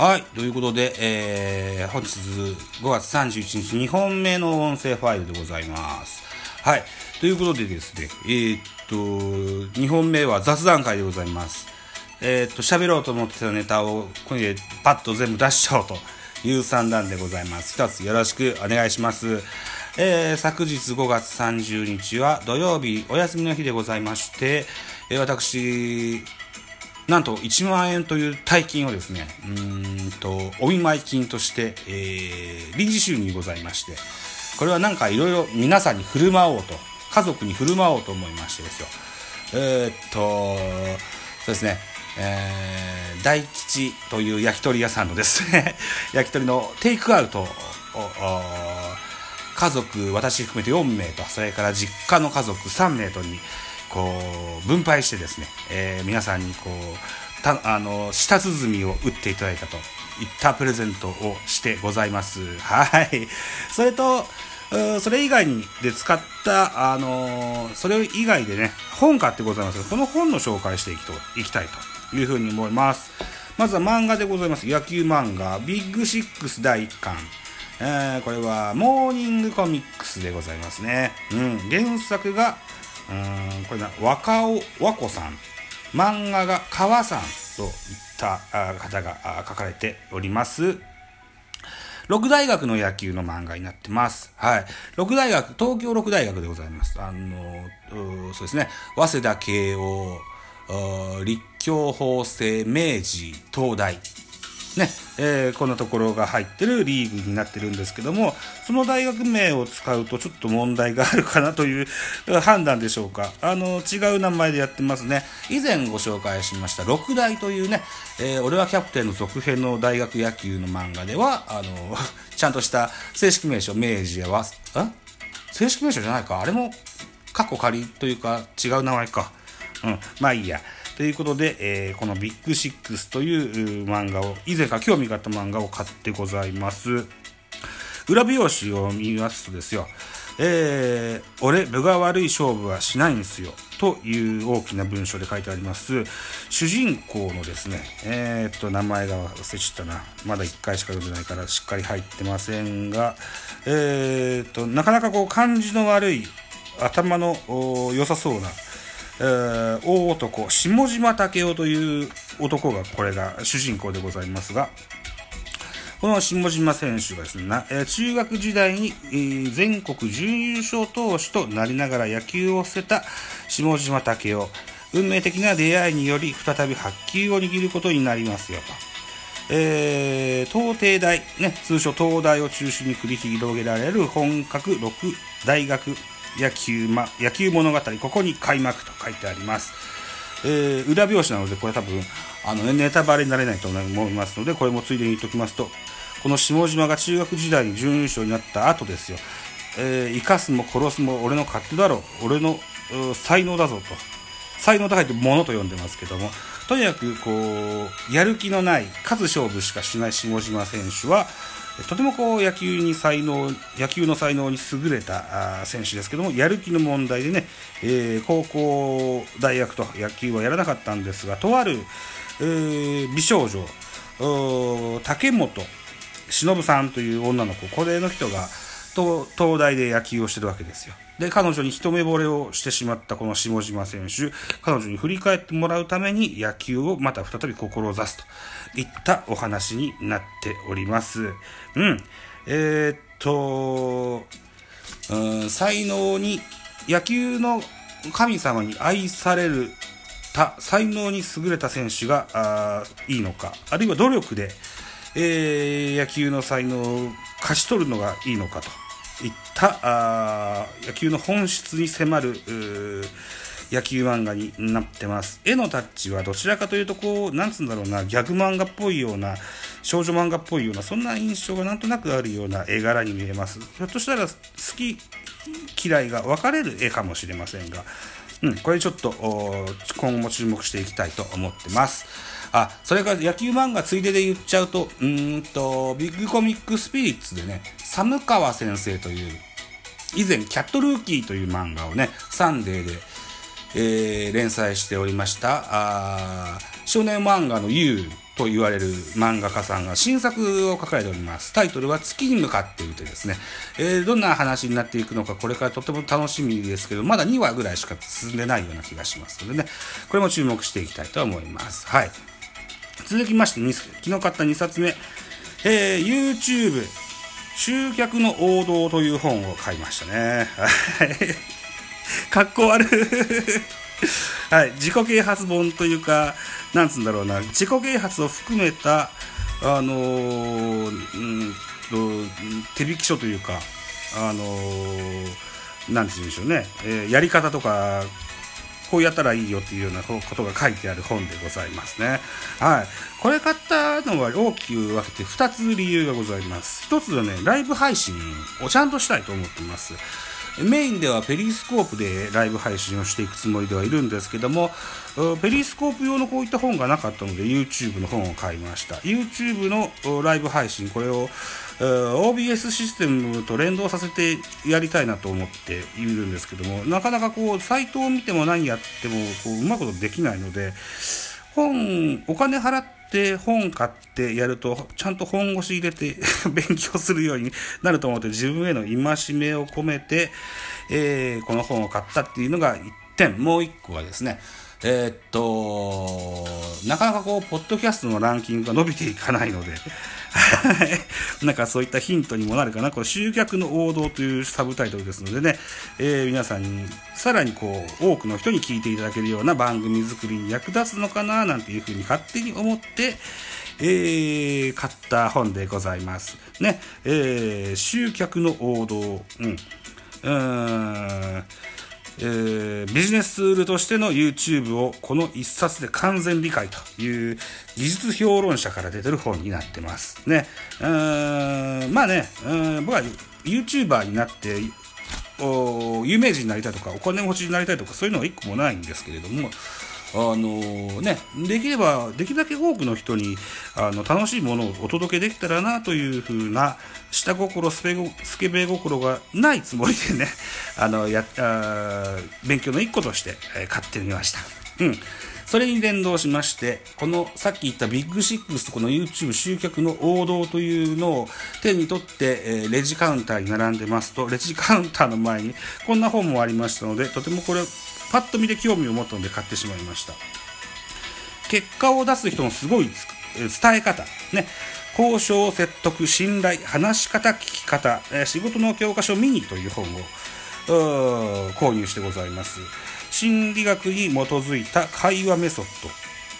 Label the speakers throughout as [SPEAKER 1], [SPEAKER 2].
[SPEAKER 1] はい。ということで、えー、本日5月31日2本目の音声ファイルでございます。はい。ということでですね、えー、っと、2本目は雑談会でございます。えー、っと、喋ろうと思ってたネタを、これでパッと全部出しちゃおうという算段でございます。一つよろしくお願いします。えー、昨日5月30日は土曜日お休みの日でございまして、えー、私、なんと1万円という大金をですね、うんと、お見舞い金として、えー、臨時収入ございまして、これはなんかいろいろ皆さんに振る舞おうと、家族に振る舞おうと思いましてですよ。えー、っと、そうですね、えー、大吉という焼き鳥屋さんのですね、焼き鳥のテイクアウトを、家族、私含めて4名と、それから実家の家族3名とに、こう、分配してですね、えー、皆さんにこう、た、あの、舌鼓を打っていただいたといったプレゼントをしてございます。はい。それと、それ以外にで使った、あのそれ以外でね、本買ってございますがこの本の紹介していきといきたいというふうに思います。まずは漫画でございます。野球漫画、ビッグシックス第1巻。えー、これは、モーニングコミックスでございますね。うん。原作が、うんこれな若尾和子さん漫画が川さんといった方が書かれております六大学の野球の漫画になってます。はい。六大学、東京六大学でございます。あの、そうですね。早稲田慶応、立教法政、明治、東大。ね、えー、こんなところが入ってるリーグになってるんですけども、その大学名を使うとちょっと問題があるかなという 判断でしょうか。あの、違う名前でやってますね。以前ご紹介しました、六大というね、えー、俺はキャプテンの続編の大学野球の漫画では、あの、ちゃんとした正式名称、明治やわ、あ？正式名称じゃないか。あれも、過去仮というか違う名前か。うん、まあいいや。ということで、えー、このビッグシックスという漫画を、以前か興味があった漫画を買ってございます。裏表紙を見ますとですよ、えー、俺、部が悪い勝負はしないんですよ。という大きな文章で書いてあります。主人公のですね、えー、っと、名前が忘れちゃったな。まだ1回しか読んでないからしっかり入ってませんが、えー、っと、なかなかこう感じの悪い、頭の良さそうな、えー、大男、下島武雄という男が、これが主人公でございますが、この下島選手がですね、えー、中学時代に、えー、全国準優勝投手となりながら野球を捨てた下島武雄。運命的な出会いにより再び発球を握ることになりますよと。えー、東帝大、ね、通称東大を中心に繰り広げられる本格6大学野球,、ま、野球物語、ここに開幕と書いてあります。えー、裏表紙なので、これ多分、あの、ね、ネタバレになれないと思いますので、これもついでに言っておきますと、この下島が中学時代に準優勝になった後ですよ。えー、生かすも殺すも俺の勝手だろ。俺の才能だぞと。才能高いってものと呼んでますけども、とにかくこう、やる気のない、数勝負しかしない下島選手は、とてもこう野球に才能、野球の才能に優れた選手ですけども、やる気の問題でね、えー、高校、大学と野球はやらなかったんですが、とある、えー、美少女、竹本忍さんという女の子、これの人が、と東大で野球をしてるわけですよ。で、彼女に一目惚れをしてしまったこの下島選手、彼女に振り返ってもらうために野球をまた再び志すといったお話になっております。うん。えー、っと、うん、才能に、野球の神様に愛されるた、才能に優れた選手があいいのか、あるいは努力で、えー、野球の才能を勝ち取るのがいいのかといったあ野球の本質に迫る野球漫画になってます。絵のタッチはどちらかというと、こう、なんつうんだろうな、ギャグ漫画っぽいような、少女漫画っぽいような、そんな印象がなんとなくあるような絵柄に見えます。ひょっとしたら、好き、嫌いが分かれる絵かもしれませんが、うん、これちょっと、今後も注目していきたいと思ってます。あ、それから野球漫画ついでで言っちゃうと、うんと、ビッグコミックスピリッツでね、寒川先生という、以前、キャットルーキーという漫画をね、サンデーで、えー、連載しておりました、あ少年漫画の U と言われる漫画家さんが新作を書かれております。タイトルは月に向かっているとですね、えー、どんな話になっていくのかこれからとても楽しみですけど、まだ2話ぐらいしか進んでないような気がしますのでね、これも注目していきたいと思います。はい。続きまして、昨日買った2冊目、えー、YouTube、集客の王道という本を買いましたね。はい。かっこ悪はい。自己啓発本というか、なんつうんだろうな、自己啓発を含めた、あのー、うんと、手引き書というか、あのー、なんて言うんでしょうね、えー、やり方とか、こうやったらいいよっていうようなことが書いてある本でございますね。はい。これ買ったのは大きく分けて2つ理由がございます。1つはね、ライブ配信をちゃんとしたいと思ってます。メインではペリスコープでライブ配信をしていくつもりではいるんですけども、ペリスコープ用のこういった本がなかったので YouTube の本を買いました。YouTube のライブ配信、これを OBS システムと連動させてやりたいなと思っているんですけども、なかなかこう、サイトを見ても何やってもこううまいことできないので、本、お金払ってで本買ってやると、ちゃんと本腰入れて 勉強するようになると思って、自分への戒めを込めて、えー、この本を買ったっていうのが1点。もう1個はですね、えー、っと、なかなかこう、ポッドキャストのランキングが伸びていかないので、なんかそういったヒントにもなるかな。この集客の王道というサブタイトルですのでね、えー、皆さんにさらにこう、多くの人に聞いていただけるような番組作りに役立つのかな、なんていうふうに勝手に思って、えー、買った本でございます。ね、えー、集客の王道、うん。うーんえー、ビジネスツールとしての YouTube をこの一冊で完全理解という技術評論者から出てる本になってます。ね。うーんまあね、うん僕は YouTuber になってお有名人になりたいとかお金持ちになりたいとかそういうのは一個もないんですけれどもあのね、できれば、できるだけ多くの人に、あの、楽しいものをお届けできたらな、というふうな、下心、スペスケベ心がないつもりでね、あの、や、あ勉強の一個として、えー、買ってみました。うん。それに連動しまして、このさっき言ったビッグシックスとこの YouTube 集客の王道というのを手に取って、えー、レジカウンターに並んでますと、レジカウンターの前にこんな本もありましたので、とてもこれパッと見で興味を持ったので買ってしまいました。結果を出す人のすごい伝え方。ね。交渉、説得、信頼、話し方、聞き方、え仕事の教科書ミニという本を購入してございます。心理学に基づいた会話メソッド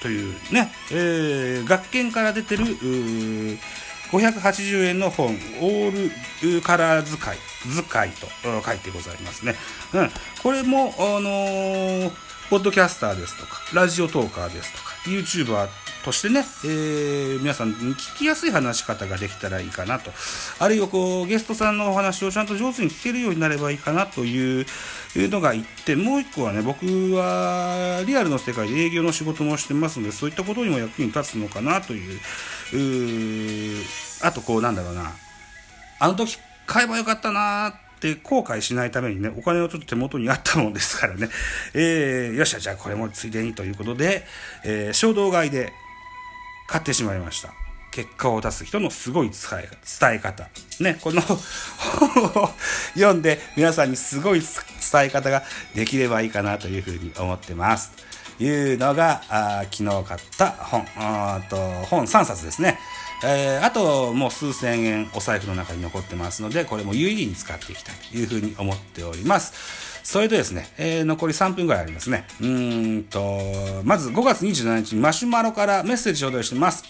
[SPEAKER 1] というね、えー、学研から出てる、580円の本、オールカラー使い、使いと書いてございますね。うん。これも、あのー、ポッドキャスターですとか、ラジオトーカーですとか、YouTuber としてね、えー、皆さんに聞きやすい話し方ができたらいいかなと。あるいはこう、ゲストさんのお話をちゃんと上手に聞けるようになればいいかなというのが一点。もう一個はね、僕はリアルの世界で営業の仕事もしてますので、そういったことにも役に立つのかなという、うあとこう、なんだろうな。あの時買えばよかったなーって後悔しないためにね、お金をちょっと手元にあったもんですからね、えー、よっしゃ、じゃあこれもついでにということで、えー、衝動買いで買ってしまいました。結果を出す人のすごい伝え伝え方。ね、この本を 読んで皆さんにすごい伝え方ができればいいかなというふうに思ってます。いうのが、あ昨日買った本、あと本3冊ですね。えー、あともう数千円お財布の中に残ってますので、これも有意義に使っていきたいというふうに思っております。それとですね、えー、残り3分ぐらいありますね。うんと、まず5月27日にマシュマロからメッセージ頂戴してます。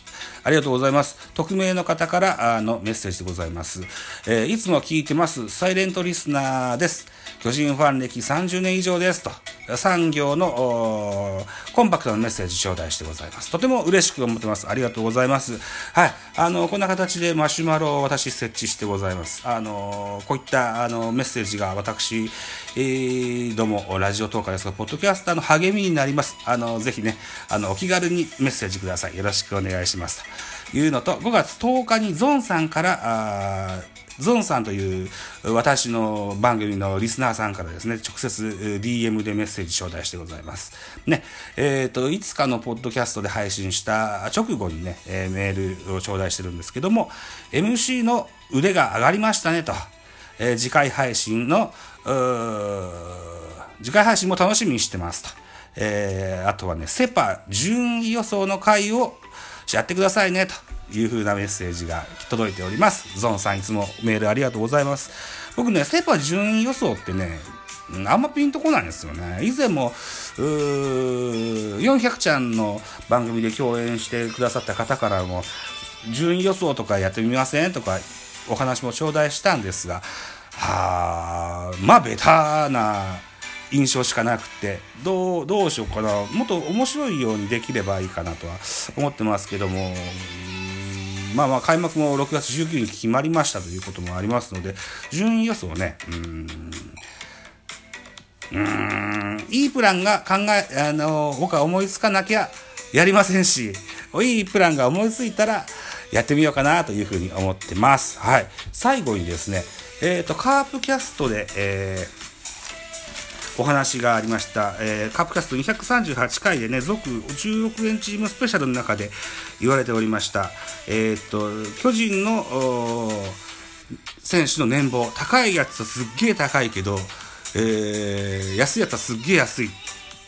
[SPEAKER 1] ありがとうございます。匿名の方からあのメッセージでございます。えー、いつも聞いてます、サイレントリスナーです。巨人ファン歴30年以上ですと。産業のコンパクトなメッセージ頂戴してございます。とても嬉しく思ってます。ありがとうございます。はい。あの、こんな形でマシュマロを私設置してございます。あの、こういったあのメッセージが私、えー、どうも、ラジオトーカーですが、ポッドキャスターの励みになります。あの、ぜひね、あの、お気軽にメッセージください。よろしくお願いします。というのと、5月10日にゾンさんから、ゾンさんという私の番組のリスナーさんからですね、直接 DM でメッセージ頂戴してございます。ね、えっ、ー、と、いつかのポッドキャストで配信した直後にね、えー、メールを頂戴してるんですけども、MC の腕が上がりましたねと、えー、次回配信の、次回配信も楽しみにしてますと。えー、あとはね、セパ順位予想の回をやってくださいねという風なメッセージが届いております。ゾンさんいつもメールありがとうございます。僕ね、セパ順位予想ってね、あんまピンとこないんですよね。以前も、うー400ちゃんの番組で共演してくださった方からも、順位予想とかやってみませんとかお話も頂戴したんですが、はあ、まあベタな印象しかなくて、どう、どうしようかな。もっと面白いようにできればいいかなとは思ってますけども、まあまあ開幕も6月19日決まりましたということもありますので、順位予想ね、うん、うん、いいプランが考え、あの、僕は思いつかなきゃやりませんし、いいプランが思いついたらやってみようかなというふうに思ってます。はい。最後にですね、えっ、ー、と、カープキャストで、えーお話がありました、えー、カップキャスト238回でね、続10億円チームスペシャルの中で言われておりました、えー、っと、巨人の選手の年俸、高いやつはすっげえ高いけど、えー、安いやつはすっげえ安いっ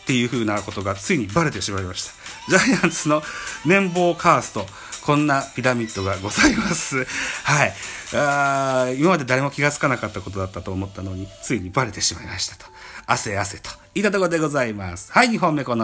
[SPEAKER 1] ていう風なことがついにバレてしまいました。ジャイアンツの年俸カースト、こんなピラミッドがございます。はい。あ今まで誰も気がつかなかったことだったと思ったのに、ついにバレてしまいましたと。汗汗といったところでございます。はい、2本目この